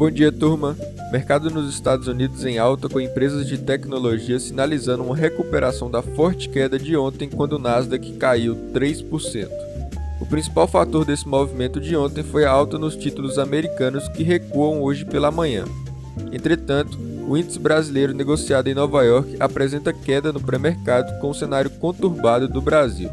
Bom dia, turma. Mercado nos Estados Unidos em alta com empresas de tecnologia sinalizando uma recuperação da forte queda de ontem quando o Nasdaq caiu 3%. O principal fator desse movimento de ontem foi a alta nos títulos americanos que recuam hoje pela manhã. Entretanto, o índice brasileiro negociado em Nova York apresenta queda no pré-mercado com o cenário conturbado do Brasil.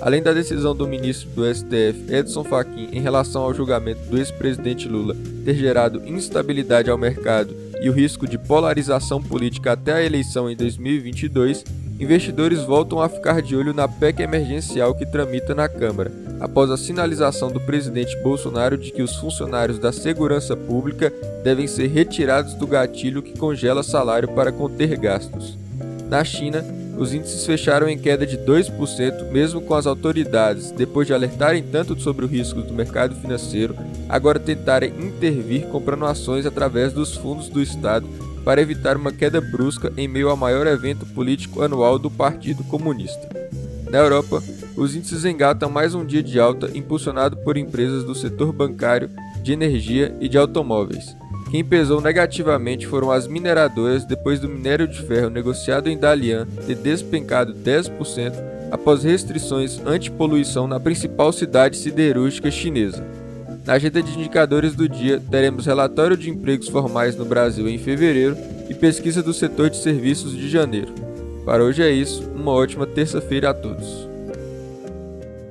Além da decisão do ministro do STF, Edson Fachin, em relação ao julgamento do ex-presidente Lula ter gerado instabilidade ao mercado e o risco de polarização política até a eleição em 2022, investidores voltam a ficar de olho na PEC emergencial que tramita na Câmara, após a sinalização do presidente Bolsonaro de que os funcionários da segurança pública devem ser retirados do gatilho que congela salário para conter gastos. Na China, os índices fecharam em queda de 2%, mesmo com as autoridades, depois de alertarem tanto sobre o risco do mercado financeiro, agora tentarem intervir comprando ações através dos fundos do Estado para evitar uma queda brusca em meio ao maior evento político anual do Partido Comunista. Na Europa, os índices engatam mais um dia de alta impulsionado por empresas do setor bancário, de energia e de automóveis. Quem pesou negativamente foram as mineradoras depois do minério de ferro negociado em Dalian ter despencado 10% após restrições anti-poluição na principal cidade siderúrgica chinesa. Na agenda de indicadores do dia, teremos relatório de empregos formais no Brasil em fevereiro e pesquisa do setor de serviços de janeiro. Para hoje é isso, uma ótima terça-feira a todos.